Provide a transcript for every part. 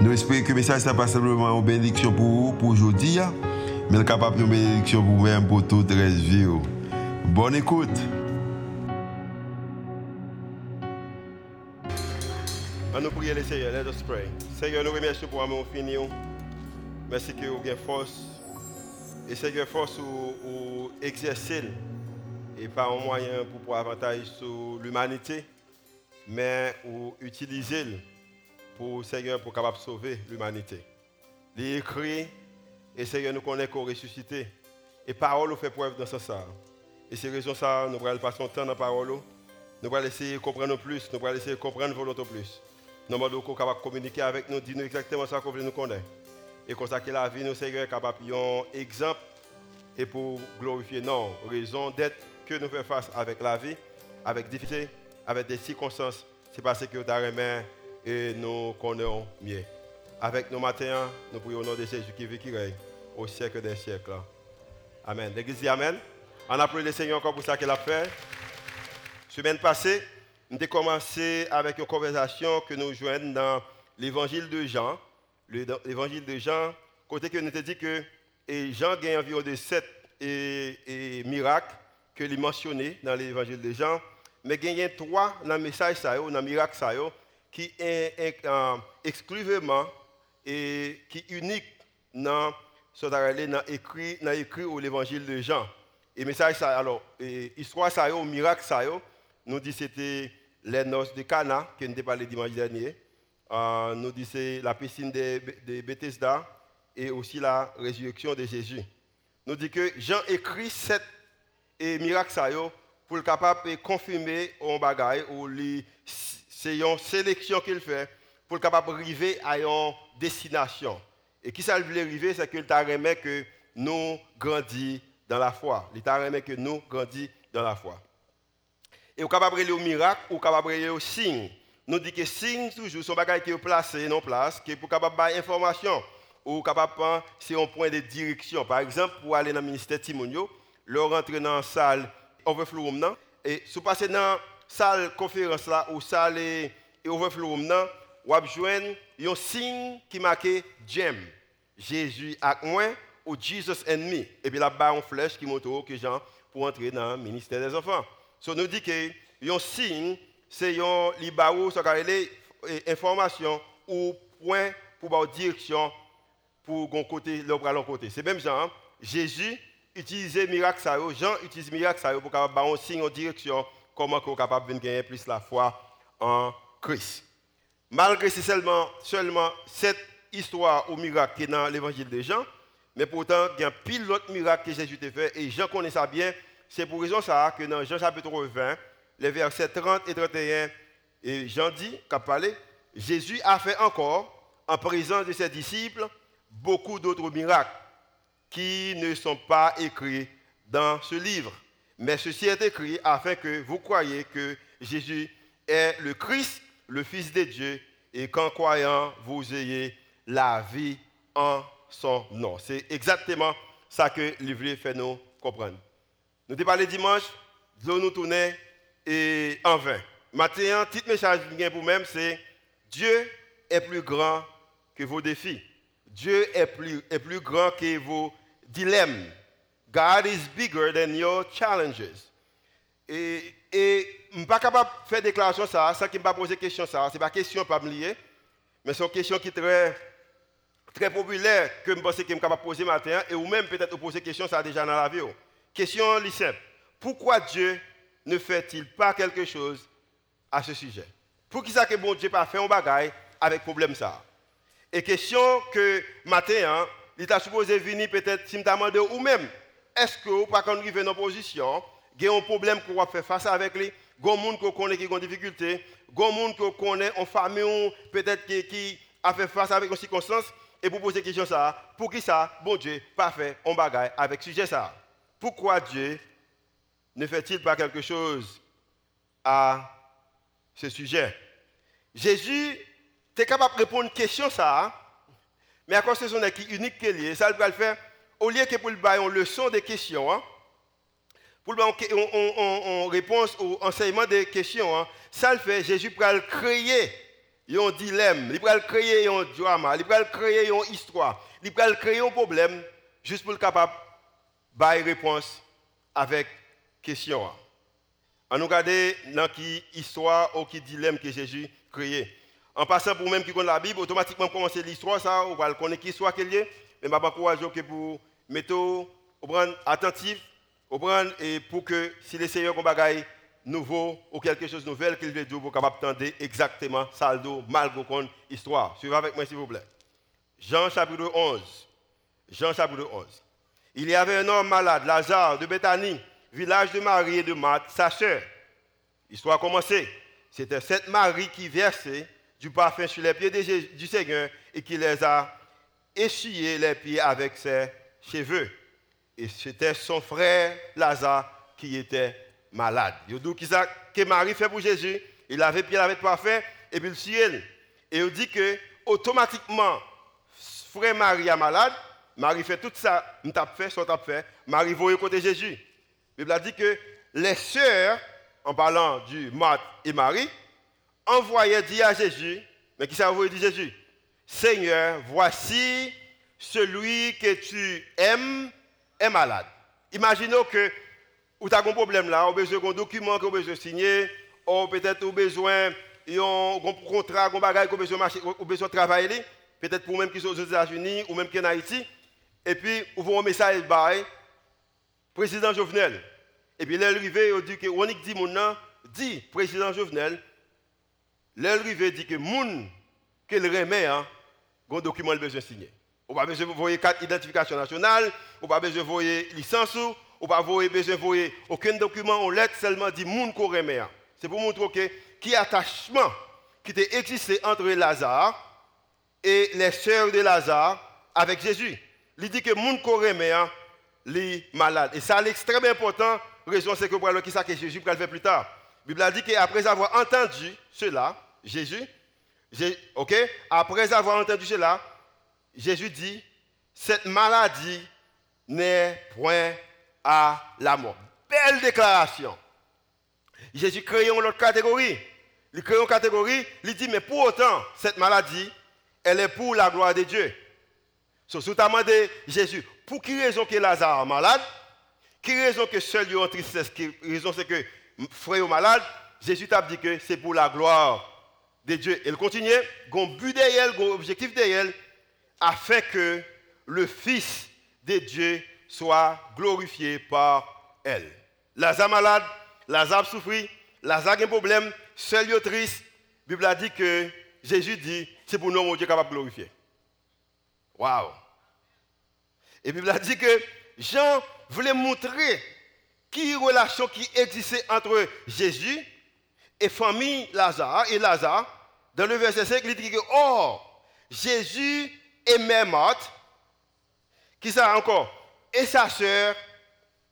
Nous espérons que le message n'est pas simplement une bénédiction pour vous, pour aujourd'hui, hein. mais capable de bénédiction pour vous-même, pour toute la vie. Oh. Bonne écoute. nous prions le Seigneur, let us pray. Seigneur, nous remercions pour avoir fini. Oh. Merci que vous avez force. Et Seigneur, force ou, exercer et pas un moyen pour pouvoir avantage sur l'humanité, mais ou utiliser pour Seigneur pour capable sauver l'humanité. Il écrit et Seigneur nous connaît qu'on ressuscité et parole fait preuve dans ce sens. Et c'est raison ça nous allons passer notre temps dans la parole. Nous allons essayer de comprendre plus, nous allons essayer de comprendre volonté plus. Nous allons capable communiquer avec nous, dire exactement ce qu'on veut nous connaître. Et consacrer la vie, nous Seigneur, capable un exemple et pour glorifier non, raison d'être que nous faisons face avec la vie, avec difficulté, avec des circonstances. C'est parce que nous avons et nous connaissons mieux. Avec nos matins, nous prions au nom de Jésus qui vit, qui règne au siècle des siècles. Amen. L'église dit Amen. On applaudit le Seigneur encore pour ça qu'il a fait. Semaine passée, nous avons commencé avec une conversation que nous joignons dans l'évangile de Jean. L'évangile de Jean, côté que nous avons dit que Jean gagne environ de sept et, miracles que lui mentionné dans l'évangile de Jean. Mais il y a trois dans le message, dans le miracle, qui est exclusivement et qui est unique dans ce écrit écrit l'évangile de Jean. Et message ça alors histoire ça au miracle ça nous dit c'était les noces de Cana qui nous parlé dimanche dernier. Euh, nous dit c'est la piscine de, de Bethesda et aussi la résurrection de Jésus. Nous dit que Jean écrit sept miracles ça pour le capable de confirmer un bagage ou les c'est une sélection qu'il fait pour être capable d'arriver à une destination. Et qui ça veut arriver, c'est qu'il t'a remis que nous grandissons dans la foi. Il t'a remis que nous grandissons dans la foi. Et au capable de au miracle, ou capable de au signe. Nous dit que signe toujours son bagage qui est placé non place, qui est pour capable de information ou capable c'est un point de direction. Par exemple, pour aller dans le ministère Timonio, leur rentrer dans la salle overflow et si vous passez dans salle conférence là ou salle et overflow là, avez un signe qui marque Jem. Jésus avec moi ou Jesus and me. Et puis là-bas, une flèche qui montre que Jean pour entrer dans le ministère des enfants. Ça nous dit que un signe, c'est un libaou, ça information ou point pour avoir direction pour un côté, l'autre côté. C'est même Jean. Jésus utilisait miracle ça, Jean utilise miracle ça pour avoir un signe en direction comment on est capable de gagner plus la foi en Christ? Malgré c'est seulement, seulement cette histoire ou miracle qui est dans l'évangile de Jean, mais pourtant, il y a pile d'autres miracles que Jésus a fait, et Jean connaît ça bien. C'est pour raison ça que dans Jean chapitre 20, les versets 30 et 31, et Jean dit, qu'a parlé, Jésus a fait encore, en présence de ses disciples, beaucoup d'autres miracles qui ne sont pas écrits dans ce livre. Mais ceci est écrit afin que vous croyiez que Jésus est le Christ, le Fils de Dieu, et qu'en croyant, vous ayez la vie en son nom. C'est exactement ça que le livre fait nous comprendre. Nous avons parlé dimanche, nous nous tournons et en vain. Maintenant, petit message pour même, c'est Dieu est plus grand que vos défis. Dieu est plus, est plus grand que vos dilemmes. God is bigger than your challenges. Et, et je ne suis pas capable de faire déclaration ça, ça qui me pas poser question ça, c'est pas question pas me lier, mais c'est une question qui est très très populaire que je pense que je suis capable de poser matin et ou même peut-être poser question ça déjà dans la vie. Question simple. Pourquoi Dieu ne fait-il pas quelque chose à ce sujet? Pour qui ça que bon Dieu pas fait un bagaille avec problème ça? Et question que matin, hein, il t'a supposé venir peut-être si ou même est-ce que vous pas quand arriver dans y a un problème qu'on va faire face avec lui, il y a des gens qui connaît qui ont des difficultés, des gens qui connaît en famille peut-être qui, a fait face avec une circonstance et pour poser question ça, pour qui ça, bon Dieu, parfait, on bagaille avec sujet ça. Pourquoi Dieu ne fait-il pas quelque chose à ce sujet? Jésus était capable de répondre à une question ça, mais à cause de son qui unique qu'il est, ça il va le faire, au lieu que pour le bailler une leçon des questions, hein, pour le on, réponse au enseignement des questions, hein, ça le fait, Jésus va le créer un dilemme, il va créer un drama, il va créer une histoire, il va créer un problème juste pour être capable de réponse avec question. On nous regarde dans qui histoire ou qui dilemme que Jésus créé. En passant pour même qui connaît la Bible, automatiquement commencer l'histoire ça, on va connaître qui histoire qu'elle est, mais vais encourager que pour mettre attentif, et pour que si les seigneurs ont bagaille nouveau ou quelque chose de nouvel qu'il veut dire, vous capable exactement saldo malgré qu'on histoire. Suivez avec moi s'il vous plaît. Jean chapitre 11. Jean chapitre 11. Il y avait un homme malade, Lazare de Bethanie, village de Marie et de Marthe, sa sœur. L'histoire a commencé. C'était cette Marie qui versait du parfum sur les pieds du Seigneur et qui les a essuyés les pieds avec ses cheveux. Et c'était son frère Lazare qui était malade. Il dit que Marie fait pour Jésus, il avait pied avec parfait et puis le ciel. Et il dit que automatiquement, frère Marie est malade, Marie fait tout ça, nous t'a fait, soit t'a fait, Marie voit côté Jésus. La Bible a dit que les sœurs, en parlant du Marthe et Marie, envoyaient dire à Jésus, mais qui ça envoyé dire Jésus? Seigneur, voici celui que tu aimes est malade. Imaginons que vous avez un problème là, vous avez besoin d'un document que vous besoin signer, ou peut-être vous avez besoin d'un contrat, d'un bagage que vous avez besoin de travailler, peut-être pour même qui sont aux États-Unis ou même qui sont en Haïti. Et puis, vous avez un message by président Jovenel. Et puis, l'arrivée, il dit que, on dit, mon dit, président Jovenel, l'arrivée dit que moun qu'il remet, un document il besoin signer. Ou pas besoin voir carte d'identification nationale, ou pas besoin voir licence, ou pas besoin voir aucun document ou lettre, seulement dit moun qu'on remet. C'est pour montrer que qui attachement qui existé entre Lazare et les sœurs de Lazare avec Jésus. Il dit que moun qu'on remet, les malades. Et ça, c'est extrêmement important. Raison, c'est que pour le qui ça que Jésus va le faire plus tard. La Bible a dit qu'après avoir entendu cela, Jésus, ok, après avoir entendu cela, Jésus dit, cette maladie n'est point à la mort. Belle déclaration. Jésus crée une autre catégorie. Il crée une catégorie, il dit, mais pour autant, cette maladie, elle est pour la gloire de Dieu. So, sous demandé Jésus, pour qui raison que Lazare est malade? Qui raison que seul est en tristesse? Qui raison c'est que frère est malade? Jésus t'a dit que c'est pour la gloire de Dieu. Il continue, un but derrière, un objectif derrière, afin que le Fils de Dieu soit glorifié par elle. Lazare malade, Lazare souffrit, Lazare a un problème, seul est triste. La Bible a dit que Jésus dit, c'est pour nous, mon Dieu, capable de glorifier. Waouh! Et la Bible a dit que Jean voulait montrer qui relation qui existait entre Jésus et famille Lazare et Lazare. Dans le verset 5, il dit que, oh, Jésus aimait Marthe, qui ça encore, et sa sœur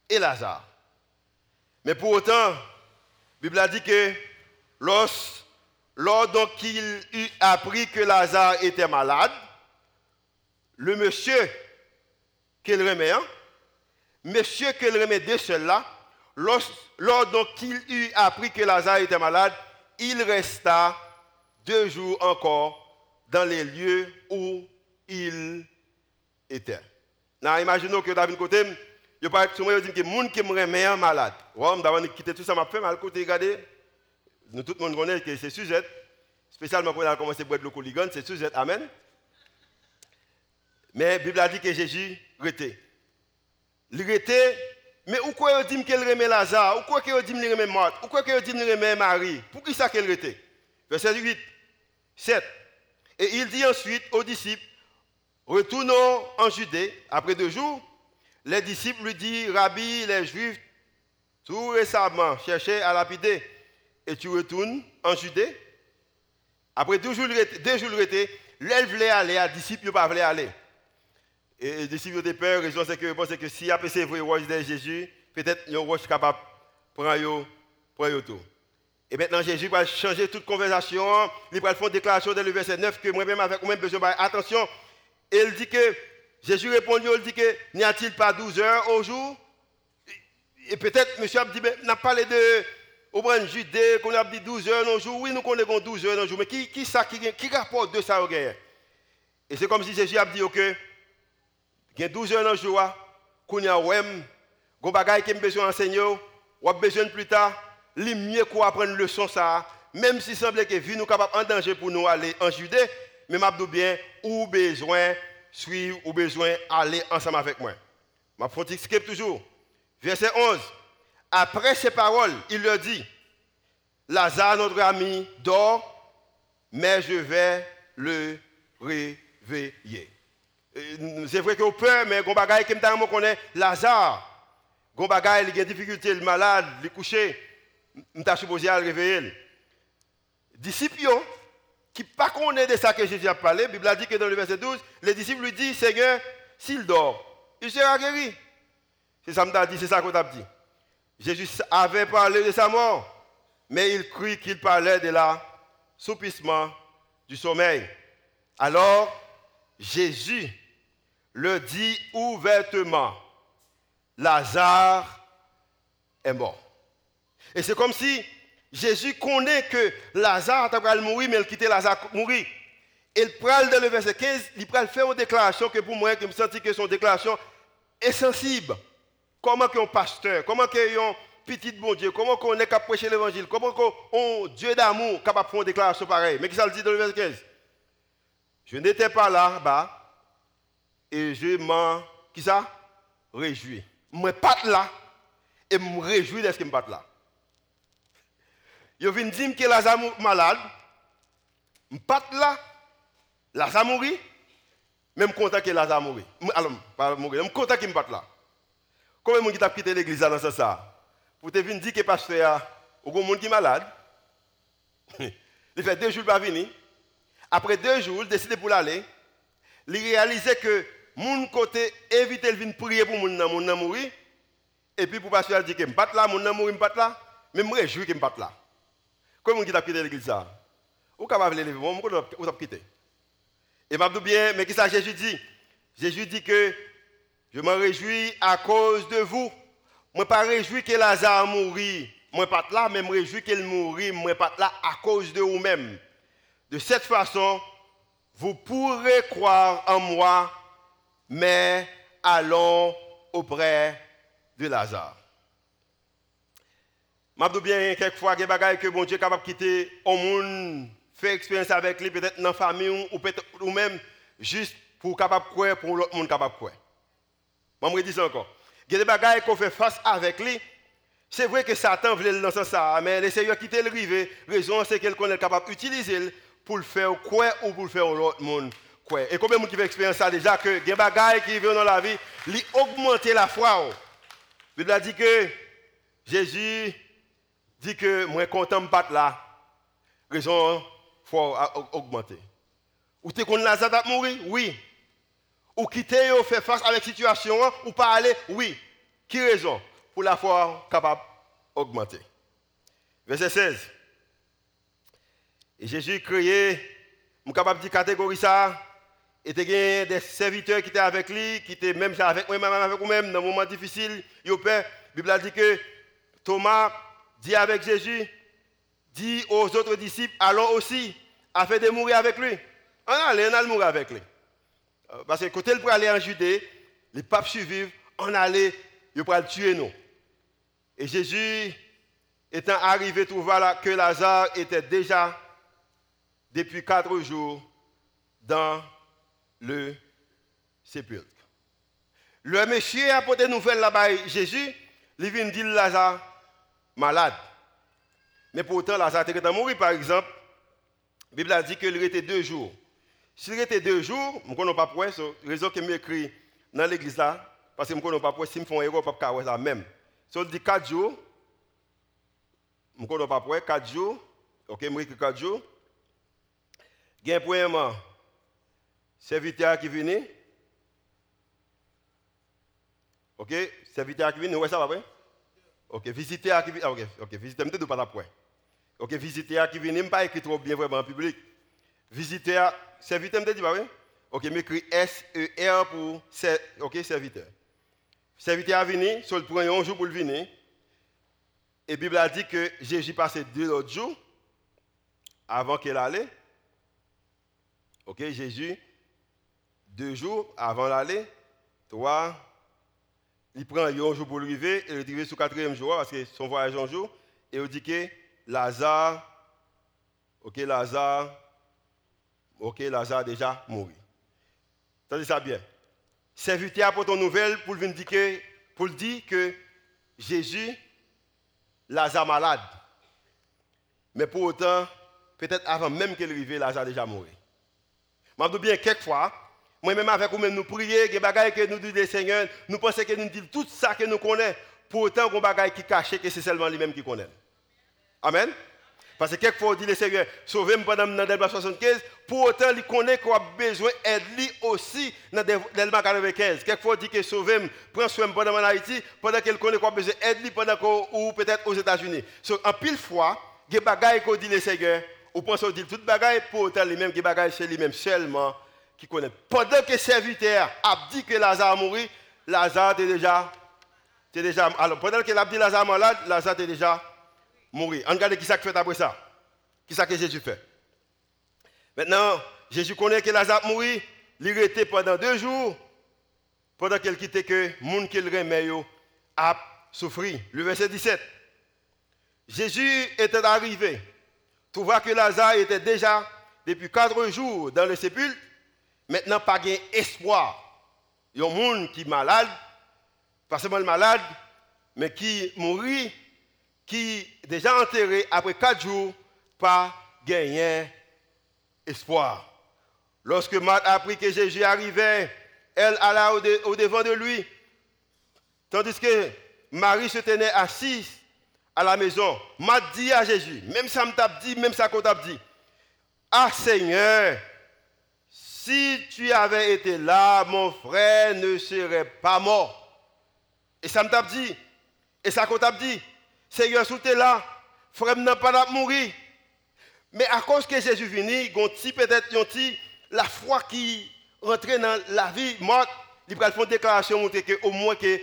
et Lazare. Mais pour autant, la Bible a dit que lorsque, lors qu'il eut appris que Lazare était malade, le monsieur qu'il remet, hein, monsieur qu'il remet de cela, lors qu'il eut appris que Lazare était malade, il resta deux jours encore dans les lieux où il était. Now, imaginons que David côté, je parle souvent, je dis que les gens qui me remet malade. Ouais, d'abord quitter tout ça, m'a fait mal côté, regardez. Nous tout le monde connaît que c'est sujet, spécialement on a commencé à boire le coligan, c'est sujet, amen. Mais la Bible a dit que Jésus était. Il était, mais où quoi dit qu'il remet Lazare, où quoi il dit qu'il remet Marthe, où quoi il dit qu'il remet Marie, pour qui ça qu'il était Verset 8, 7. Et il dit ensuite aux disciples, retournons en Judée, après deux jours, les disciples lui disent, Rabbi, les Juifs, tout récemment, cherchaient à lapider, et tu retournes en Judée? Après deux jours, deux jours, l'elle voulait aller, les disciples ne pas aller. Et les disciples de peur, raison c'est que pensent que si après c'est vrai de Jésus, peut-être ils sont capable de prendre tout. Et maintenant Jésus va changer toute conversation, il va faire une déclaration dans le verset 9 que moi-même avec moi-même besoin de attention. Et il dit que Jésus répond, il dit que n'y a-t-il pas 12 heures au jour? Et peut-être monsieur a dit, mais n'a parlé de au brand Judée, qu'on a dit 12 heures dans jour. Oui, nous connaissons 12 heures dans jour, mais qui, ça, qui, qui rapporte de ça au Et c'est comme si Jésus a dit, ok, il y a 12 heures dans jour, qu'on y a ouem, qu'on qui a besoin d'enseigner, ou a besoin plus tard, il mieux qu'on apprendre une leçon ça, même si semble que vie nous capable en danger pour nous aller en Judée, mais m'a bien ou besoin suivre ou besoin aller ensemble avec moi. Ma skip toujours. Verset 11. Après ces paroles, il leur dit, Lazare, notre ami, dort, mais je vais le réveiller. Euh, c'est vrai qu'on peur, mais on bagaille comme on connaît Lazare. On il a des difficultés, le malade, le couché. T'a supposé le réveiller. Disciples qui pas connaît de ça que Jésus a parlé, la Bible a dit que dans le verset 12, les disciples lui disent, Seigneur, s'il dort, il sera guéri. C'est ça que dit, c'est ça qu'on t'a dit. Jésus avait parlé de sa mort, mais il crut qu'il parlait de l'assoupissement du sommeil. Alors, Jésus le dit ouvertement, Lazare est mort. Et c'est comme si Jésus connaît que Lazare a mourir, mais il quitte Lazare mourir. Et il prend dans le verset 15, il prend faire une déclaration que pour moi, je me sens que son déclaration est sensible. Comment qu'un pasteur, comment qu'un petit bon Dieu, comment qu'on est capable de prêcher l'évangile, comment qu'un Dieu d'amour capable de faire une déclaration pareille. Mais qui ça le dit dans le verset 15 Je n'étais pas là-bas et je m'en, qui ça? Réjouis. Je ne pas là et je me réjouis de ce que je pas là. Je viens dire que Lazare malade, je pas là, Lazare mourit, même content que Lazare mourit. Alors, pas mourir, je suis content qu'il ne pas là. De gens l'église Pour te dire que pasteur, il y a un monde qui est malade. il fait deux jours pas venir. Après deux jours, il décide pour l'aller. Il réalise que mon côté éviter de venir prier pour mon monde mourir. Et puis pour pasteur dire que je ne pas là, mon mourir, je pas là. Mais je me réjouis que je ne pas là. Gens qui quitté l'église ça Ou capable de lever, vous avez quitté. Et je bien, mais qu'est-ce que Jésus dit? Jésus dit que je me réjouis à cause de vous. Ne pas réjoui que Lazare mourit. Ne pas là, mais me réjouis qu'il mourit. Ne pas là à cause de vous-même. De cette façon, vous pourrez croire en moi, mais allons auprès de Lazare. Dis bien, quelquefois, des choses que bon Dieu est capable de quitter au monde, faire expérience avec lui, peut-être dans la famille ou peut-être ou même juste pour capable croire, pour l'autre monde capable croire. Je me dis encore. Il y a des choses qu'on fait face avec lui. C'est vrai que Satan voulait le lancer ça, mais le Seigneur quitté le rivet. Raison, c'est qu'il est capable d'utiliser pour le faire quoi ou pour le faire l'autre monde. Quoi. Et combien de gens qui fait expérience ça déjà que des choses qui viennent dans la vie, lui augmenter la foi. La Bible dit que Jésus dit que moi content de battre là. Raison, faut augmenter. Ou tu es contre Lazare mourir? Oui ou quitter ou faire face la situation, ou pas aller, oui. Qui raison? Pour la foi capable d'augmenter. Verset 16. Et Jésus créé, je capable de catégorie ça, et il y a des serviteurs qui étaient avec lui, qui étaient même avec moi, même avec vous-même, dans un moment difficile. La Bible a dit que Thomas dit avec Jésus, dit aux autres disciples, allons aussi, afin de mourir avec lui. On allait, on allait mourir avec lui. Euh, parce que quand il pour aller en Judée, les papes suivent, on allait, il pour le tuer nous. Et Jésus, étant arrivé, trouva que Lazare était déjà depuis quatre jours dans le sépulcre. Le monsieur a apporté une nouvelle là-bas, Jésus, il vient dire Lazare malade. Mais pourtant, Lazare était mort, par exemple. La Bible a dit qu'il était deux jours. S'il était deux jours, je ne connais pas pourquoi, c'est la raison que m'écrit dans l'église là, parce que je ne connais pas pourquoi, si je fais un erreur, je ne ça même. Si on dit quatre jours, je ne connais pas pourquoi, quatre jours, ok, je écrit quatre jours. Bien, premièrement, Serviteur qui vient. Ok, serviteur qui vient, ouais, ça va, ouais? Ok, visiteur qui vient. Ah, ok, ok, visiteur, je ne pas point. Ok, visiteur qui vient, pas écrit trop bien vraiment en public. Visiteur, serviteur, ne dis pas, oui? Ok, m'écrit S-E-R pour ok, serviteur. Serviteur a venu, sur le premier jour pour le venir. Et Bible a dit que Jésus passait deux autres jours avant qu'il allait. Ok, Jésus, deux jours avant l'aller, trois, il prend un jour pour arriver et il arrive sur le quatrième jour parce que son voyage un jour. Et il dit que Lazare, ok, Lazare, ok, Lazare déjà mort. Entendez ça bien. Serviteur pour ton nouvelle pour dire que, dire que Jésus, Lazare malade. Mais pour autant, peut-être avant même qu'il arrive, Lazare déjà. Je dis bien quelquefois, moi-même avec vous-même, nous prions, des bagailles que nous disons, Seigneur, nous pensons que nous disons tout ça que nous connaissons, pour autant qu'on bagaille qui cache que c'est seulement lui-même qui connaît. Amen. Parce que quelquefois, on dit le Seigneur, sauvez-moi pendant le 75, pour autant, il connaît qu'on a besoin d'aide lui aussi dans le 95. Quelquefois, on dit que sauvez-moi, prends soin pendant en Haïti, pendant qu'il connaît qu'on a besoin d'aide lui, pendant qu'on, ou peut-être aux États-Unis. So, en pile fois, des bagailles qu'on dit le Seigneur, on pense qu'on dit toutes bagailles, pour autant, les mêmes bagailles, c'est lui-même seulement qui connaît. Pendant que serviteur a dit que Lazare a mouru, Lazare était déjà, déjà. Alors, pendant que dit Lazare malade, Lazare était déjà mourir. On regarde qui ça fait après ça. Qui ça que Jésus fait. Maintenant, Jésus connaît que Lazare mourit. Il était pendant deux jours, pendant qu'il quittait que monde qu'il remet a souffert. Le verset 17. Jésus était arrivé, trouva que Lazare était déjà depuis quatre jours dans le sépulcre. Maintenant, pas d'espoir. Il y a un monde qui est malade, pas seulement malade, mais qui mourit qui déjà enterré après quatre jours, pas gagné espoir. Lorsque Marthe a appris que Jésus arrivait, elle alla au, devant de lui, tandis que Marie se tenait assise à la maison. Marthe dit à Jésus, même ça m'a dit, même ça qu'on t'a dit, Ah Seigneur, si tu avais été là, mon frère ne serait pas mort. Et ça m'a dit, et ça qu'on t'a dit, Seigneur, si tu es là, frère n'a pas mourir. Mais à cause que Jésus venu, il peut-être la foi qui rentrait dans la vie morte, il va faire une déclaration montrer que au moins que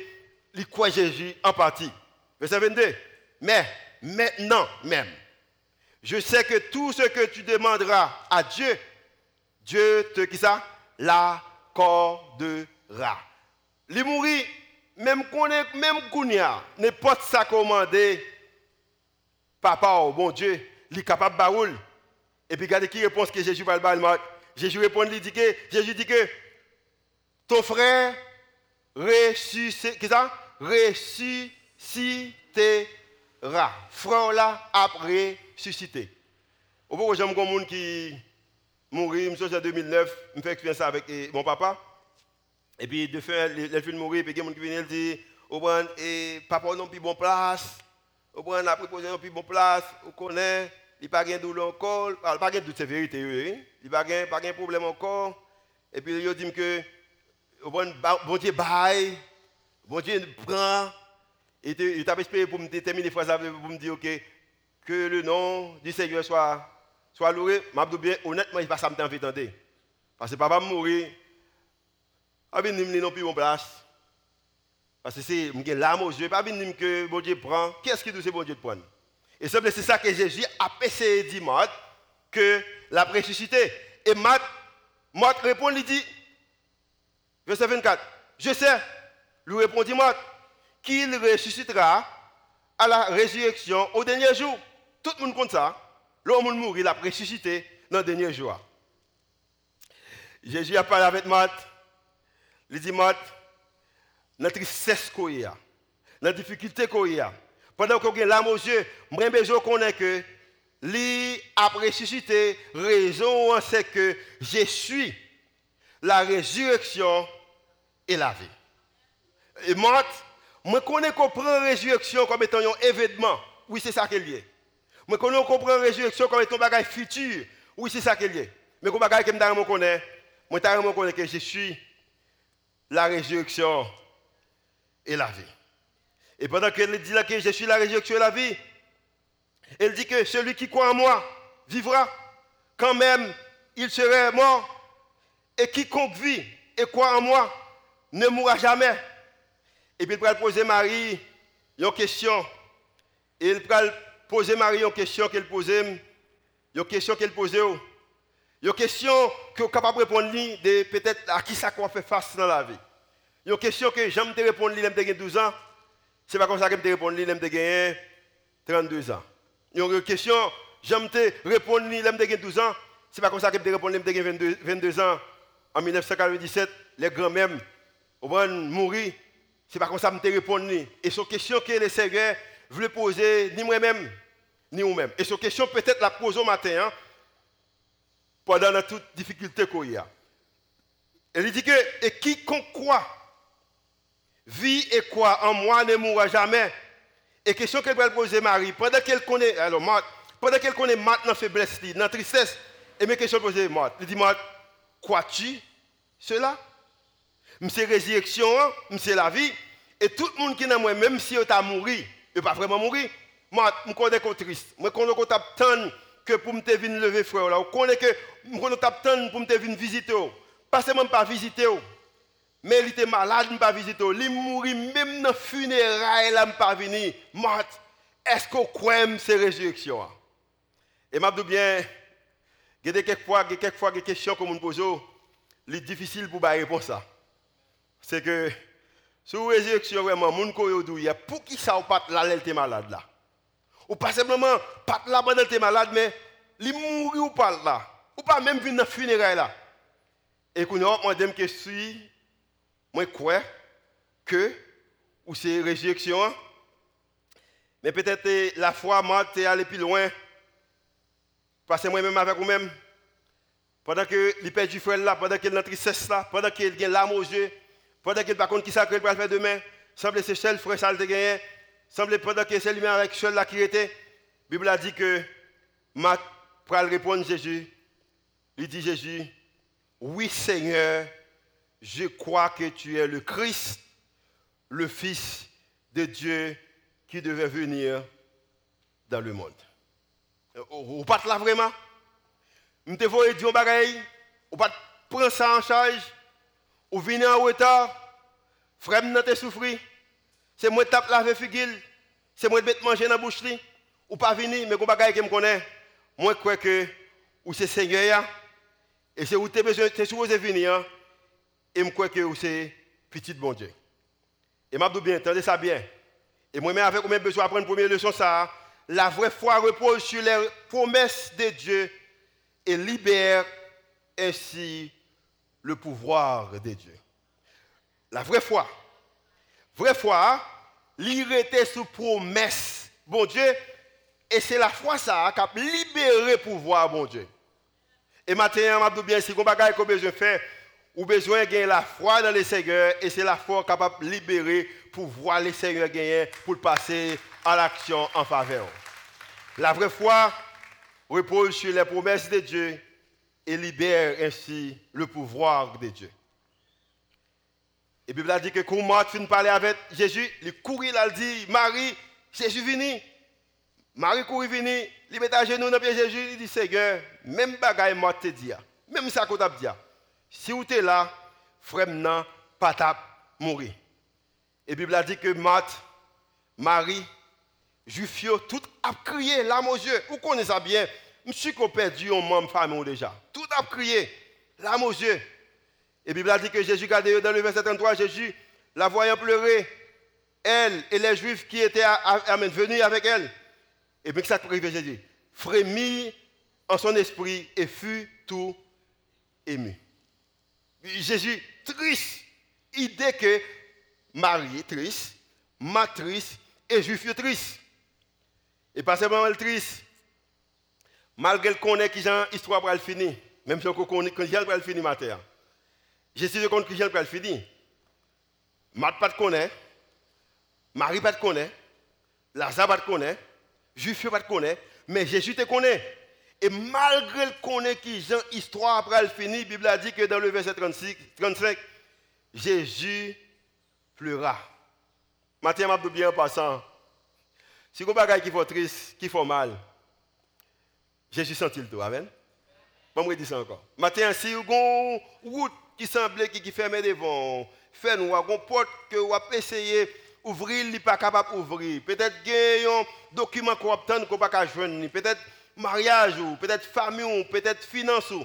il croit Jésus en partie. Verset 22. Mais maintenant même, je sais que tout ce que tu demanderas à Dieu, Dieu te qui ça? L'accordera. Il mourir même qu'on est, même qu'on n'importe ça commander, papa, oh bon Dieu, il est capable de baoul. Et puis regardez qui répond que Jésus va le Jésus répond, il dit que, Jésus dit que ton frère ressuscitera. ressuscitera. Frère là a ressuscité. Au bout j'aime un monde qui mourit, je suis en 2009, je fais expérience avec eh, mon papa. Et puis, de faire, les films mourir, puis il y gens qui viennent dire, et papa n'a plus bon place, au point a préposé n'a plus bon place, on connaît, il n'y a pas de douleur encore, il n'y a pas de il n'y a pas de problème encore. Et puis, il dit que, bon Dieu, bye, bon Dieu, prend, et il t'a espéré pour me terminer pour me dire que, que le nom du Seigneur soit, soit loué. Je bien, honnêtement, il va ça me tenter. Parce que papa mourir, pas venir non plus en place. Parce que c'est une larme aux yeux. Pas venir que bon Dieu prend. Qu'est-ce dit que bon Dieu prend Et c'est ça que Jésus a de dire que la ressuscité. Et Matt, Matt répond, il dit, verset 24, je sais, lui répondit qu'il ressuscitera à la résurrection au dernier jour. Tout le monde compte ça. L'homme mourit, il a ressuscité dans le dernier jour. Jésus a parlé avec Matt. Il dit, dans la tristesse qu'on y a, la difficulté qu'on y a, pendant qu'on a l'âme aux yeux, moi, qu'on ait que, lui a ressuscité, raison, c'est que je suis la résurrection et la vie. Et moi, je connais qu'on prend la résurrection comme étant un événement. Oui, c'est ça qu'elle est. Je connais qu'on prend la résurrection comme étant un bagage futur. Oui, c'est ça qu'elle est. Mais qu'on bagage que je connais, moi, je reconnais que je suis la résurrection et la vie. Et pendant qu'elle dit que je suis la résurrection et la vie, elle dit que celui qui croit en moi vivra quand même il serait mort. Et quiconque vit et croit en moi ne mourra jamais. Et puis il va poser Marie une question. Et il va poser Marie une question qu'elle posait. Une question qu'elle posait. Une question que capable de répondre de peut-être à qui ça qu'on fait face dans la vie. Une question que j'aime te répondre j'ai 12 ans. Ce n'est pas comme ça que je quand j'ai 32 ans. Une question, j'aime te répondre j'ai 12 ans. Ce n'est pas comme ça que je quand j'ai 22, 22 ans. En 1997, les grands-mères vont mourir. Ce n'est pas comme ça que je te répondre. Et sur question que les Seigneur veulent poser, ni moi-même, ni vous-même. Et sur question peut-être la pose au matin, hein, pendant toute difficulté qu'il y a. Elle dit que, et quiconque croit, vit et croit en moi ne mourra jamais. Et question qu'elle va poser Marie, pendant qu'elle connaît, alors, pendant qu'elle connaît maintenant faiblesse, dans tristesse, et mes questions posées, Marthe, elle dit, Marthe, crois-tu cela? C'est résurrection, c'est la vie. Et tout le monde qui est dans moi, même si tu as mouru, il pas vraiment mourir. Moi, je connais que triste. Je connais que que pour me venir lever frère là, on connaît que on t'attend pour me venir visiter. Pas seulement pas visiter, mais il était malade, il pas visiter. Il mourit même dans le funérailles, il ne pas venir. Est-ce qu'on croit que c'est résurrection Et m'a dit bien, il y a quelquefois, des questions que on pose, c'est difficile pour répondre ça. C'est que sur résurrection vraiment, ko y a pour qui ça ou pas là, elle malade là? Ou pas simplement, pas là pendant tu es malade, mais il mourir ou pas là. Ou pas même venir dans le funérailles là. Et qu'on a demandé que suis, moi crois que, ou c'est résurrection, hein. mais peut-être la foi, moi, tu es allé plus loin. Parce que moi-même avec vous-même, pendant que il perd du frère là, pendant qu'il est dans tristesse là, pendant qu'il a l'âme aux yeux, pendant qu'il ne pas qui ça qu'il va faire demain, semble que c'est seul frère ça le gagné, semble pendant que c'est lui avec seul là qui était, la Bible a dit que Marc pour répondre Jésus, il dit Jésus, oui Seigneur, je crois que tu es le Christ, le Fils de Dieu qui devait venir dans le monde. Vous pas là vraiment? Vous te dire bagaille, vous pas prendre ça en charge, vous venez en retard, frère te souffrir. C'est moi qui tape la figure. C'est moi qui manger dans la boucherie. Ou pas venir, mais qu'on bagaille qui me connaît. Moi, je crois que c'est Seigneur. Et c'est où tu es supposé venir. Et je crois que c'est petit bon Dieu. Et je bien, entendez ça bien. Et moi-même, avec moi, besoin d'apprendre une première leçon, ça. La vraie foi repose sur les promesses de Dieu et libère ainsi le pouvoir de Dieu. La vraie foi. Vraie foi, l'irrité sous promesse, bon Dieu, et c'est la foi ça qui a libéré le pouvoir, bon Dieu. Et maintenant, je bien, si vous avez besoin de faire, ou besoin de gagner la foi dans le Seigneur, et c'est la foi capable de libérer pour voir le Seigneur gagner, pour passer à l'action en faveur. La vraie foi repose sur les promesses de Dieu et libère ainsi le pouvoir de Dieu. Et Bible a dit que quand Marthe finit parler avec Jésus, il courit là, il dit, Marie, Jésus venu. Marie courit venu, il met à genoux dans pied Jésus, il dit, Seigneur, même bagaille Marthe te dit, même ça qu'on t'a dit, si vous êtes là, frère, non, pas mourir. Et Bible a dit que Marthe, Marie, Juifs, tout a crié, l'âme aux yeux. Vous connaissez ça bien. Monsieur qu'on perdu un membre famille déjà. Tout a crié, l'âme aux yeux. Et Bible a dit que Jésus, dans le verset 33, Jésus, la voyant pleurer, elle et les Juifs qui étaient venus avec elle. Et bien, ça arrive, Jésus, frémit en son esprit et fut tout ému. Jésus, triste, idée que Marie triste, ma triste et Juif triste. Et pas seulement elle triste, malgré qu'on connaît qui l'histoire va finir, même si on connaît que va finir ma terre. Je suis compte que va finir. Marthe pas de connaître, Marie pas de connaître, Lazare pas de connaître, Juif pas de connaître, mais Jésus te connaît. Et malgré le connaît qui Jean histoire après elle finit, la Bible a dit que dans le verset 36, 35, Jésus pleura. Maintenant, m'a bien en passant. Si vous avez qui font triste, qui font mal, Jésus sentit le tout. Amen. Bon, je dis ça encore. Maintenant, si vous avez route qui semblait qui, ferme devant, fait noir, une porte que vous avez essayé d'ouvrir, il n'est pas capable d'ouvrir. Peut-être qu'il y a un document qu'on obtient qu'on pas joindre. Peut-être mariage, ou peut-être famille, ou peut-être finance, ou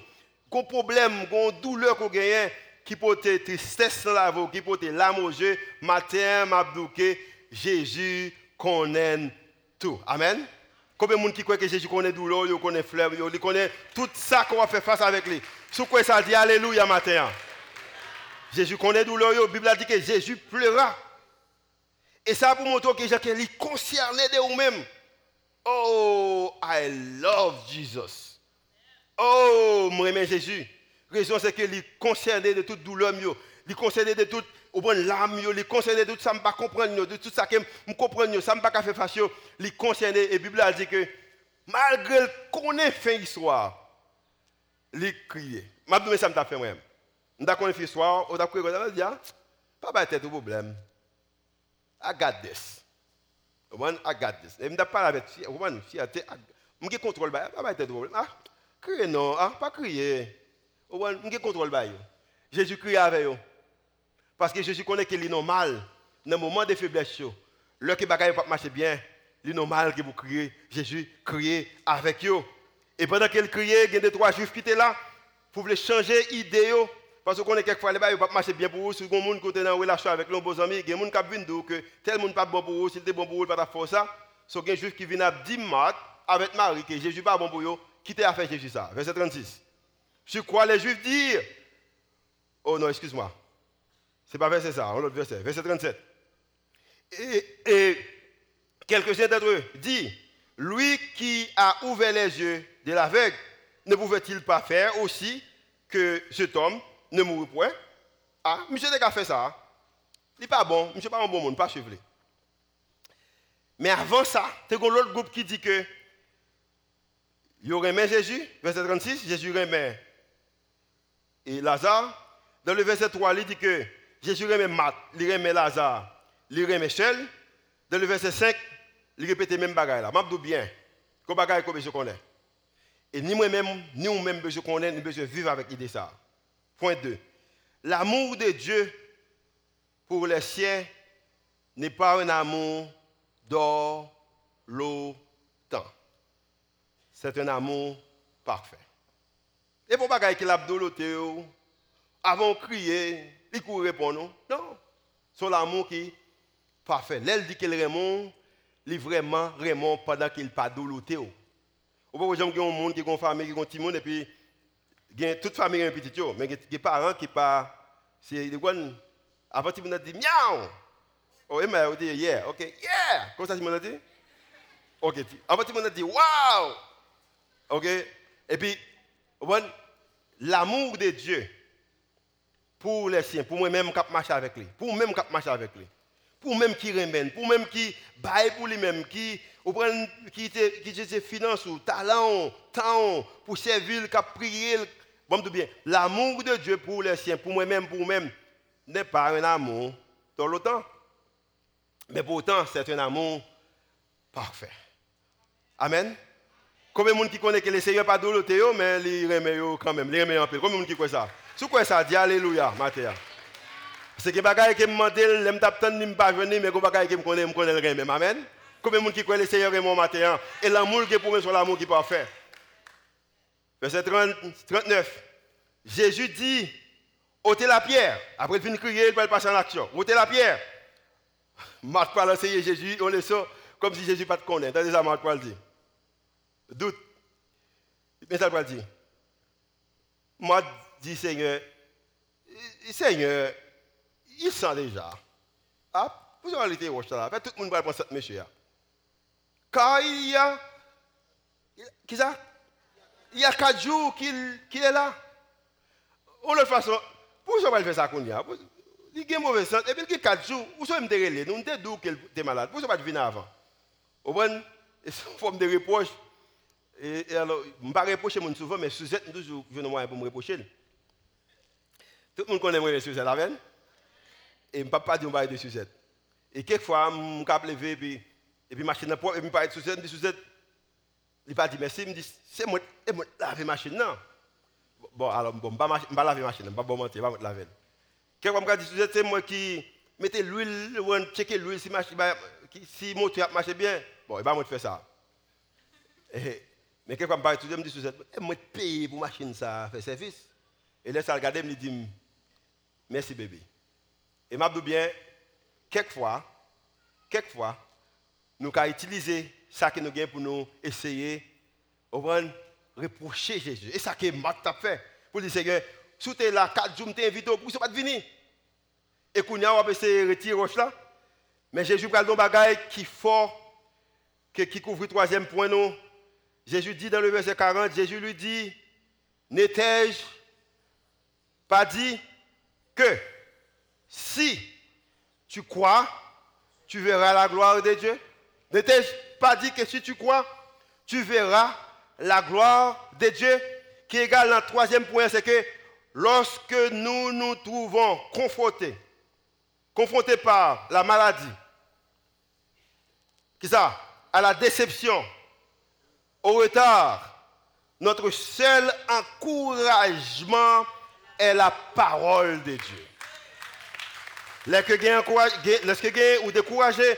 qu'on problème, qu'on douleur qu'on gagne, qui peut être tristesse dans la vie, qui peut être l'âme au jeu, matin, m'abdouké, Jésus connaît tout. Amen. Combien de monde qui croit que Jésus connaît douleur, il connaît fleuve, il connaît tout ça qu'on va faire face avec lui? Sous quoi ça dit? Alléluia matin. Jésus connaît douleur, la Bible a dit que Jésus pleura. Et ça pour montrer que Jésus est concerné de vous-même. Oh, I love Jesus. Oh, moi j'aime Jésus. La raison c'est qu'il est concerné de toute douleur, il est concerné de toute au bon l'âme, il est concerné de tout ça, je ne pas comprendre, de tout ça que je comprends, ça ne pas faire face, il est concerné. Et la Bible a dit que malgré qu'on ait fait l'histoire, il crié. Je vais ça me fait moi-même. Je vais fait je vais crié, je vais dire, pas de problème. I got this. I got this. Et je vais parler avec fierté. Je contrôle, pas de problème. Ah, crier non, ah, pas crier. Je contrôle. Jésus crie avec eux. Parce que Jésus connaît qu'il est normal, dans le moment de faiblesse, le qui ne pas marcher bien, il est normal que vous criez. Jésus criait avec eux. Et pendant qu'il criait, il y a des trois juifs qui étaient là pour changer d'idée. Parce qu'on est quelquefois là-bas, il pas marcher bien pour vous. Si vous avez qui est en relation avec nos beaux amis, il y a des gens qui viennent dire que tel monde pas bon pour vous, s'il est bon pour vous, il pas faire ça. Y a des juifs qui viennent à 10 maths avec Marie, que Jésus pas bon pour vous, quittez à faire Jésus ça? Verset 36. Je crois les juifs dire. Oh non, excuse-moi. Ce n'est pas verset ça, on l'autre verset, verset 37. Et, quelques-uns d'entre eux disent, lui qui a ouvert les yeux de l'aveugle, ne pouvait-il pas faire aussi que cet homme ne mourut point Ah, monsieur n'a fait ça. Il n'est pas bon, monsieur pas un bon monde, pas chevelu. Mais avant ça, il y a l'autre groupe qui dit que il remet Jésus, verset 36, Jésus remet et Lazare. Dans le verset 3, il dit que Jésus remet Matt, il remet Lazare, il remet Michel. Dans le verset 5, il répète même bagaille là. Je bien, que bagaille que je connais. Et ni moi-même, ni nous-mêmes, je connais, nous besoin vivre avec l'idée ça. Point 2. L'amour de Dieu pour les siens n'est pas un amour d'or, l'eau, temps. C'est un amour parfait. Et pour bagaille qu'il a avant de crier, il court répondre. Non? C'est l'amour qui est parfait. L'elle dit qu'elle Raymond, il vraiment Raymond pendant qu'il pas doulouté. Ou pas exemple qu'il y a un monde qui a une famille, qui a un petit monde, et puis a toute famille un petit mais il y a des parents qui pas. C'est des gens. Avant, tu me dit miaou. Oh, et on dit yeah, ok, yeah. Comment ça, tu me dit? Ok. Avant, tu me dit wow. Ok. Et puis, l'amour de Dieu pour les siens, pour moi-même qui marche avec lui, pour moi-même qui marche avec lui, pour moi-même qui remène, pour moi-même qui baille pour lui-même, qui qui qui ses finances ou talent, temps pour servir, qui prier, bon tout bien. L'amour de Dieu pour les siens, pour moi-même, pour moi-même, n'est pas un amour dans le temps. Mais pourtant, c'est un amour parfait. Amen. Combien de gens qui connaissent que le Seigneur pas de mais il remet quand même, il remet peu. Combien de gens qui connaissent ça? C'est quoi ça dit? Alléluia, Mathéa. C'est que bagaille qui me demande, je ne t'attends ni pas venir, mais qui me connaît, me connaît le même. Amen. Combien de gens qui connaissent le Seigneur et mon matin Et l'amour qui est pour moi, c'est l'amour qui peut faire. Verset 39. Jésus dit, ôtez la pierre. Après, il finit crier, il va passer en action. ôtez la pierre. Marc parle enseigner Jésus, on le sort comme si Jésus pas te connaît. T'as déjà Marc parle dit. Doute. Mais ça parle dit. Moi, dit Seigneur, Seigneur, il sent déjà. Ah, vous avez été roche là. Tout le monde va prendre cette monsieur. Car il y a. Qui ça? Il y a quatre jours qu'il est là. On le façon. Pourquoi va faire ça qu'on y a Il y a mauvais sens. Et puis il y a quatre jours. Où sont-ils relais Nous sommes qu'il est malade. Pourquoi pas venir avant Au bon, il faut me des reproches. Et, alors, je ne pas reprocher mon souvent, mais Suzette, toujours, je ne pour me reprocher. Tout le monde connaît Suzette, la veine. Et je ne peux pas dire de Suzette. Et quelquefois, je me lever et puis, et puis machine propre, et puis je parle de Suzette, je dis il pas dit merci, il me dit, c'est moi, et moi, laver machine, non? Bon, alors, bon, je ne vais pas laver machine, je ne vais pas mentir, je vais laver. Quelquefois, je me dit Suzette, c'est moi qui mettez l'huile, checker l'huile, si, si le moteur marche bien, bon, il va me faire ça. Et, mais quelquefois, je me parle, je me dis Suzette, moi, payer pour machine ça, faire service. Et là, ça regarde, il me dit, merci bébé. Et m'a dit bien, quelquefois, quelquefois, nous avons utilisé ça que nous avons pour nous essayer de reprocher Jésus. Et ça que Marc a fait. Pour dire, Seigneur, si tu es là, 4 jours, tu invité, pourquoi tu pas venir Et qu'on a essayé de retirer là. Mais Jésus parle d'un bagage qui fort, qui couvre le troisième point. Nous. Jésus dit dans le verset 40, Jésus lui dit, n'étais-je pas dit que si tu crois, tu verras la gloire de Dieu. N'étais-je pas dit que si tu crois, tu verras la gloire de Dieu? Qui égale le troisième point, c'est que lorsque nous nous trouvons confrontés, confrontés par la maladie, qui ça? À la déception, au retard, notre seul encouragement est la parole de Dieu. Lorsque vous ou découragé,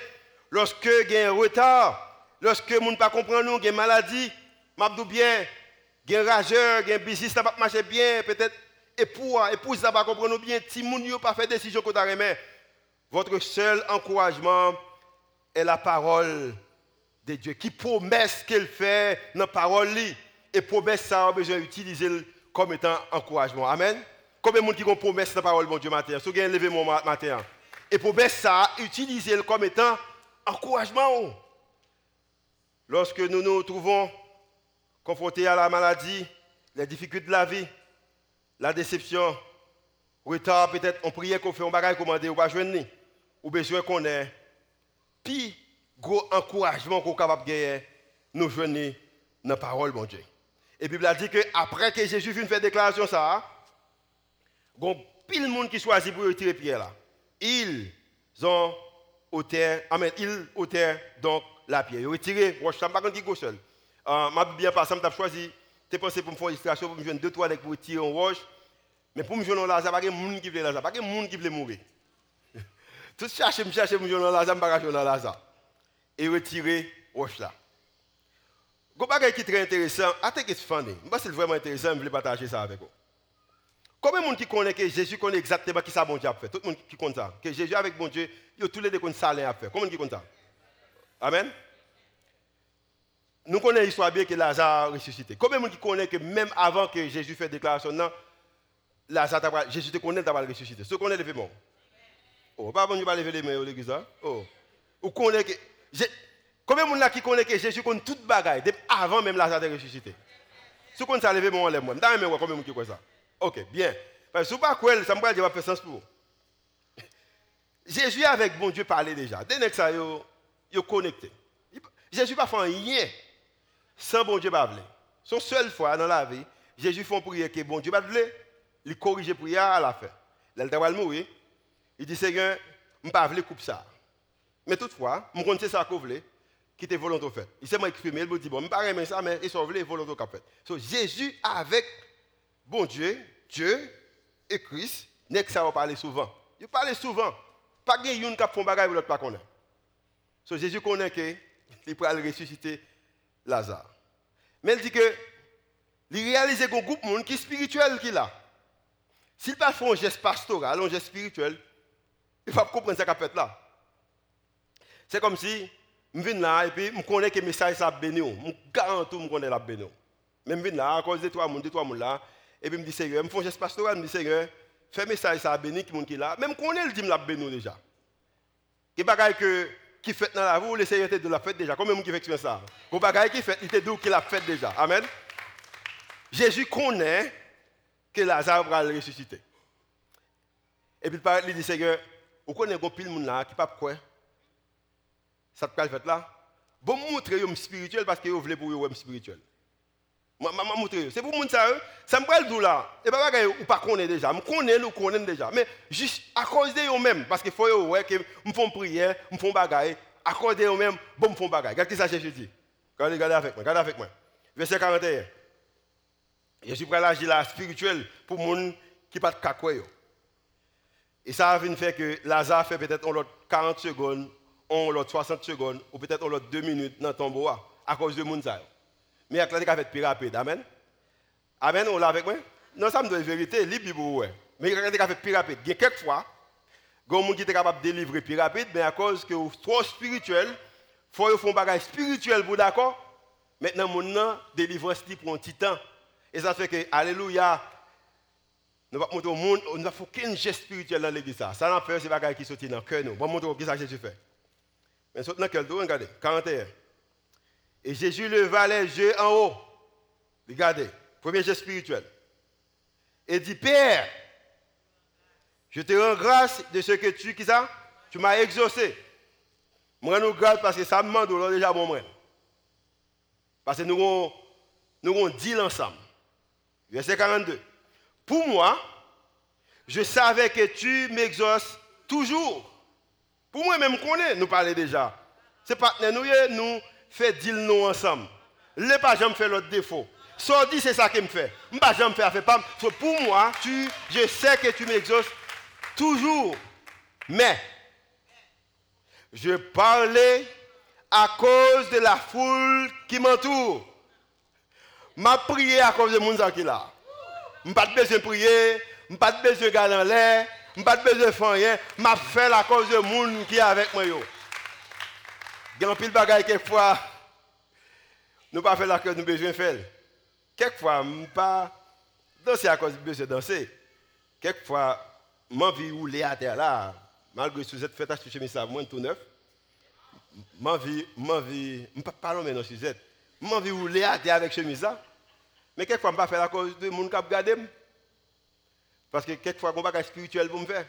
lorsque un retard, lorsque vous ne pas comprendre nous, une maladie, vous bien, un rageur, un business qui ne marche bien, peut-être époux, épouse ne pas comprendre bien, si vous n'avez pas fait décision que vous votre seul encouragement est la parole de Dieu. Qui promesse qu'elle fait dans la parole, et promesse ça, a besoin d'utiliser comme étant encouragement. Amen. Combien de gens qui ont promesse la parole de Dieu matin Si vous avez levé mon matin. Et promesse ça, utiliser comme étant encouragement. Lorsque nous nous trouvons confrontés à la maladie, les difficultés de la vie, la déception, retard, peut-être on priait qu'on fait un bagage commandé ou pas joindre, ou besoin qu'on ait, puis gros encouragement qu'on est capable de gagner, nous joindre dans la parole, mon Dieu. Et la Bible a dit que après que Jésus vienne faire déclaration ça, il y a pile de monde qui choisit pour retirer Pierre là. Ils ont ôté, amen, ils ôté donc la pierre. Ils ont retiré, je ne sais pas ils seul. Euh, ma bien passé, je choisi, tu pensé pour me faire une illustration, pour me jouer deux, trois pour retirer un roche. Mais pour me jouer dans l'argent, il n'y a pas de monde qui veut l'argent, pas de monde qui veut mourir. Tout chercher, me chercher, me jouer je ne pas jouer dans l'argent. Et retirer roche là. Un bagage qui est très intéressant, I think it's funny. Moi, c'est vraiment intéressant, je voulais partager ça avec vous. Combien de monde qui connaît que Jésus connaît exactement qui ça bon Dieu a fait Tout le monde qui connaît ça. Que Jésus avec bon Dieu, il tous les deux connaissent ça a fait. Combien qui connaît ça Amen. Nous connaissons l'histoire bien que Lazare a ressuscité. Combien de monde qui connaît que même avant que Jésus fasse déclaration, Lazare, Jésus te connaît d'avoir ressuscité. Ceux qui connaissent les mains. Oh, pas bon Dieu pas lever les mains l'église. Hein? Oh. Ou connaît que. Combien de monde qui connaît que Jésus connaît toute bagaille avant même Lazare de ressusciter Ceux qui connaissent ça, levez moi en l'air. Dans les combien de monde qui connaît ça Ok, bien. Parce que si vous pas quoi, ça me faire sens pour vous. Jésus avec bon Dieu parlait déjà. Dès que ça, il connecté. Jésus n'a pas fait rien sans bon Dieu parler. Son seule fois dans la vie, Jésus fait une prière que bon Dieu va il corrige la prière à la fin. Là, il dit Seigneur, je ne pas couper ça. Mais toutefois, je connais ça qu'on voulait, qui était volontaire fait. Il s'est exprimé, il me dit bon, je ne pas ça, mais il s'est volontaire fait. Donc Jésus avec bon Dieu, Dieu et Christ, n'est que ça va parler souvent. Il parle souvent. Pas de gens qui font bagaille l'autre pas connaît. So Jésus connaît que il pourra ressusciter Lazare. Mais il dit que il réalise un groupe de monde qui est spirituel qu'il a. S'il pas un geste pastoral, un geste spirituel, il va comprendre ce qu'il fait là. C'est comme si je viens là et puis je connais que le message est béni. Je garantis que je connais la béni. Mais je viens là à cause de toi, de toi, là. Et puis, je me dis, Seigneur, je me fais un geste pastoral, je me dis, Seigneur, fais message ça béni qui est là. Même qu'on est le dit, la béni déjà. Et bagaille que qui fait dans la rue, le Seigneur de la fête déjà. Combien de qui fait ça? Qu'on bagaille qui fait, il te dit qu'il a fait déjà. Amen. Jésus connaît que Lazare va le ressusciter. Et puis il dit Seigneur, vous connaissez un pile de monde là qui pas quoi Ça te fait là? Bon montrer spirituel parce que vous voulez pour un spirituel. C'est pour moun ça, ça me parle d'où là? Et pas que ou pas connaît déjà, me connaît nous connaît déjà, mais juste à cause de eux même parce qu'il faut ouais que me font prière, me font bagaille, à cause de eux même, bon me font bagaille. Regardez ça Jésus dit. Regardez avec moi, regardez avec moi. Verset 41. Jésus prend l'agir là spirituel pour moun qui pas de Et ça vient faire que Lazare fait peut-être 40 secondes, on l'autre 60 secondes ou peut-être on l'autre 2 minutes dans le tombeau à cause de moun ça. Mais y a fait plus rapide. Amen. Amen, on l'a avec moi Non, ça me donne vérité, libre, ouais. Mais y a fait plus rapide. Il y a quelquefois, il y a des gens qui capables de délivrer plus rapide, mais à cause que vous trop spirituel, il faut faire un bagage spirituel pour d'accord? Maintenant, mon délivrance pour un petit temps. Et ça fait que, alléluia, nous ne montrer au monde, on n'a aucun geste spirituel dans l'église. Ça n'a pas c'est bagage qui sortent dans le cœur. Nous va montrer ce que Jésus fait. Mais saute dans quel dos, regardez, 41. Et Jésus leva les yeux en haut. Regardez, premier geste spirituel. Et dit, Père, je te rends grâce de ce que tu, qui tu m'as exaucé. Moi, nous grâce parce que ça me demande déjà bon moi. Parce que nous avons, nous avons dit ensemble. Verset 42. Pour moi, je savais que tu m'exauces toujours. Pour moi-même, connais, nous parlons déjà. C'est pas nous, nous fait deal nous ensemble. Le pas jamais fait l'autre défaut. Soit dit c'est ça qui me fait. Je pas jamais faire fait pas. Pour moi, tu, je sais que tu m'exauces toujours. Mais je parlais à cause de la foule qui m'entoure. M'a prié à cause de mon qui là. Je pas besoin de prier, je pas besoin de garder en l'air, je pas besoin de faire rien, m'a fait à cause de monde qui est avec moi il y a un pile bagaille quelquefois, nous pas faire la que nous besoin faire. Quelquefois, nous pas danser à cause de besoin danser. Quelquefois, m'en vie rouler à terre là, malgré que êtes fait acheter chemise à moins tout neuf. M'en vie, m'en vie, pas parlons maintenant Suzette. M'en vie rouler à terre avec chemise là. Mais quelquefois, je pas faire la cause de qui a regardé. Parce que quelquefois, on pas spirituel pour me faire.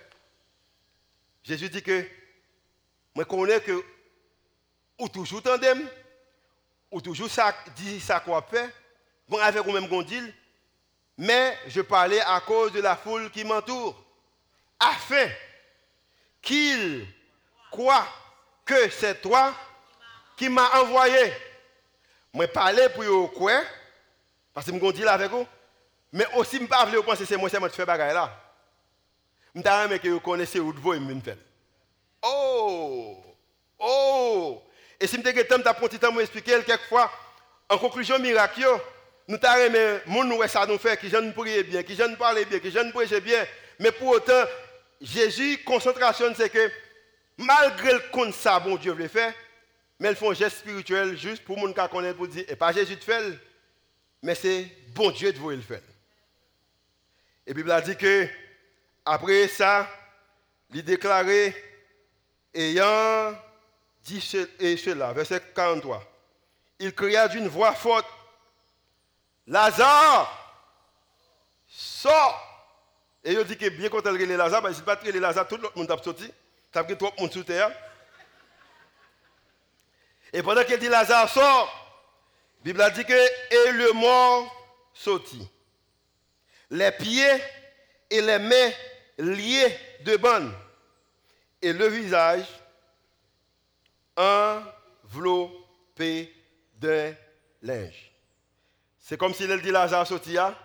Jésus dit que, je connais que ou toujours tandem, ou toujours ça, dit ça qu'on fait, bon avec ou même qu'on dit, mais je parlais à cause de la foule qui m'entoure, afin qu'il croit que c'est toi qui m'as envoyé. Moi parler pour eux quoi, parce que je dis avec vous, mais aussi je ne pas penser c'est moi qui fais bagaille là. Je ne que vous connaissez où vous. Oh! Oh! Et si je me temps, je petit temps expliquer quelquefois, en conclusion miracle, nous avons aimé, nous ça nous fait, qui jeune prier bien, qui jeune parler bien, qui jeune prêcher bien. Mais pour autant, Jésus, concentration, c'est que malgré le compte ça, bon Dieu veut faire, mais ils font un geste spirituel juste pour gens qui connaissent pour dire, et pas Jésus de faire, mais c'est bon Dieu de vous le faire. Et Bible a dit que, après ça, il déclarait, ayant dit cela, verset 43. Il cria d'une voix forte, Lazare, sors. Et il dit que bien quand elle Lazare, mais il pas les Lazare, tout le monde a sorti. A pris trop de monde sous terre. Et pendant qu'il dit Lazare sort, la Bible a dit que et le mort sortit. Les pieds et les mains liés de bonne. Et le visage enveloppé d'un linge. C'est comme si elle dit Lazare Sotia.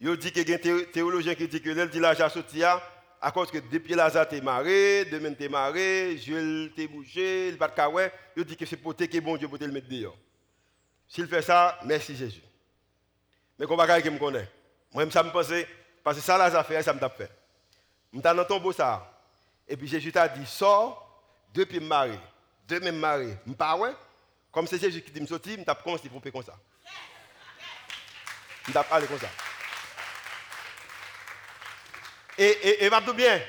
Il dit qu'il y a un théologien qui dit que elle dit Lazare Sotia à cause que depuis Lazare t'es marré, demain t'es marré, Jules t'es bouché, il pas de. Il dit que c'est pour que bon Dieu pour te le mettre dehors. S'il fait ça, merci Jésus. Mais qu'on va qui me connaît. Moi, ça me pensait, parce que ça, Lazare fait, ça me tape fait. Je suis dans ton beau ça. Et puis Jésus t'a dit, sors depuis marié de même mari, je pas. Comme c'est Jésus qui dit me sortir, je tape commencé à comme ça. Je tape parler comme ça. Et, et, et, tout bien.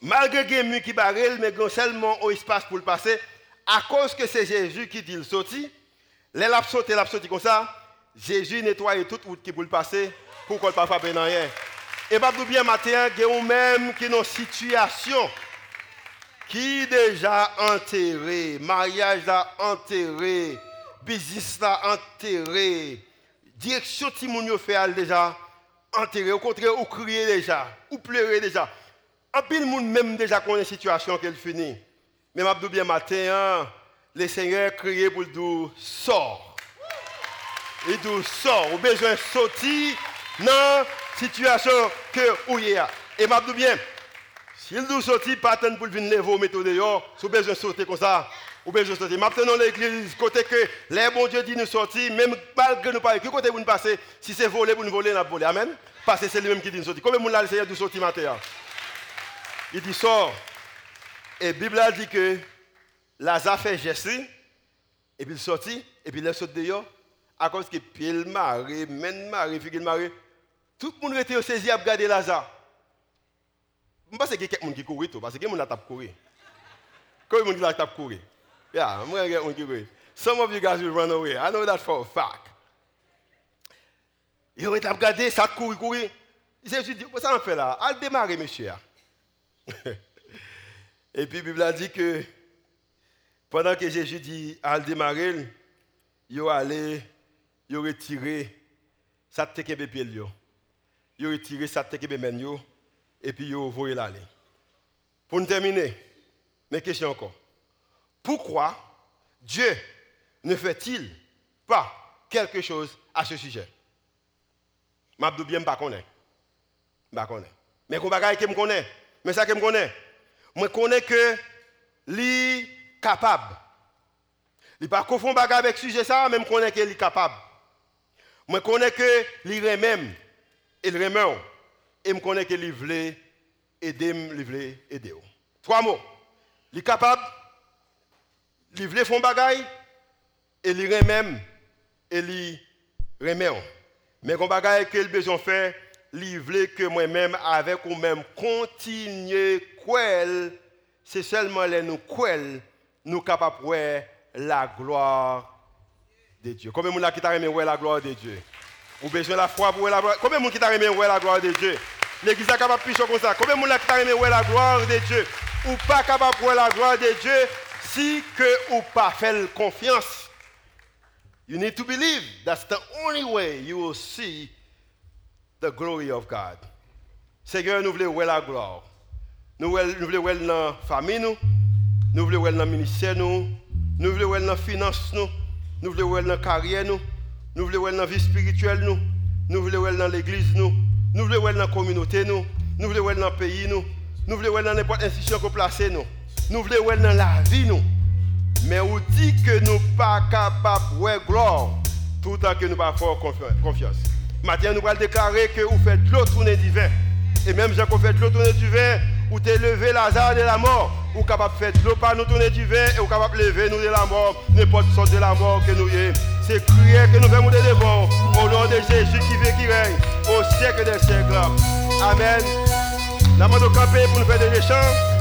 Malgré que qui barrel, mais seulement au espace pour le passer, à cause que c'est Jésus qui dit le sorti, les l'a sauté, comme ça, Jésus nettoie toute route qui pour le passer, pour qu'on ne pas frapper dans rien. Et pas tout bien matin, il y a même qui une situation qui déjà enterré, mariage a enterré, business là enterré. Direction Timoun fait déjà enterré. Au contraire, ou crier déjà, ou pleurer déjà. En pile monde même déjà connaît situation qu'elle finit. Mais je bien matin, hein, le Seigneur criait pour dire sort. Il dit sort. Ou besoin de sortir dans la situation que vous Et je bien, s'il dit sortir, pas attendre pour venir lever méthode dehors, si vous besoin de sortir comme ça, ou besoin de sortir. Maintenant, l'église, côté que les bons Dieu dit nous sortir, même malgré nous pas, que côté vous nous passer, si c'est voler, vous nous voler, nous voler. Amen. Parce que c'est lui-même qui dit nous sortir. Combien de là, le Seigneur dit sortir matin? Il dit sort. Et la Bible a dit que Lazare fait geste, et puis il sortit, et puis il sorti dehors, à cause que pile marée, même marée, figure marée, tout le monde était saisi à regarder Lazare. Je pense y a quelqu'un qui court, parce que quelqu'un a courir. De monde qui a tapé courir? Yeah, moi, il y quelqu'un qui court. Some of you guys will run away. I know that for a fact. Il a regardé, ça courir, courir. Jésus dit, ça en fait là? Allez démarrer, monsieur. Et puis la Bible a dit que pendant que Jésus dit à démarrer, il allé, il retiré sa tête et pied Il retiré sa tête et main et puis il voyé l'aller. Pour nous terminer, mes questions encore. Pourquoi Dieu ne fait-il pas quelque chose à ce sujet? Je ne bien pas connaître. Mais qu'on va que me connaît. Mais ça que je connais. Je connais que est capable. Il pas confond avec ce sujet ça, je connais qu'il est capable. Je connais que est même il remet et je connais qu'il veut aider, veut aider. Trois mots. Il est capable, veut faire bagaille et il même et il remet. Mais qu'on bagaille qu'il besoin faire livrer que moi-même, avec ou même, continuer quel, c'est seulement les nous quel, nous capables de la gloire de Dieu. Combien de gens qui t'a remis la gloire de Dieu? Ou besoin de la foi pour la gloire? Combien de gens qui t'a remis la gloire de Dieu? L'église est capable de ça. Combien de gens la gloire de Dieu? Ou pas capable de la gloire de Dieu si que ou pas faire confiance? You need to believe. That's the only way you will see the glory of God. Seigneur, nous voulons voir la gloire. Nous voulons voir la famille, nous, nous voulons voir ministère, nous, nous voulons la finance, nous, nous voulons voir la carrière, nous, nous voulons voir la vie spirituelle, nous, nous voulons voir nous, nous voulons voir dans la communauté, nous, nous voulons voir dans le pays, nous, nous voulons voir dans n'importe institution qu'on place, nous, nous voulons voir dans la vie, nous. Mais on dit que nous ne sommes pas capables de voir gloire tout temps que nous pas faire confiance. Maintenant, nous allons déclarer que vous faites l'eau tourner du vin. Et même si vous faites l'eau tourner du vin, vous avez levé Lazare de la mort. Vous êtes capable de faire l'eau par nous tourner du vin et vous êtes capable de lever nous de la mort, n'importe sorte de la mort que nous ayons. C'est crier que nous venons de devant, au nom de Jésus qui vit, qui règne, au siècle des siècles. Amen. Nous allons camper pour nous faire des chants.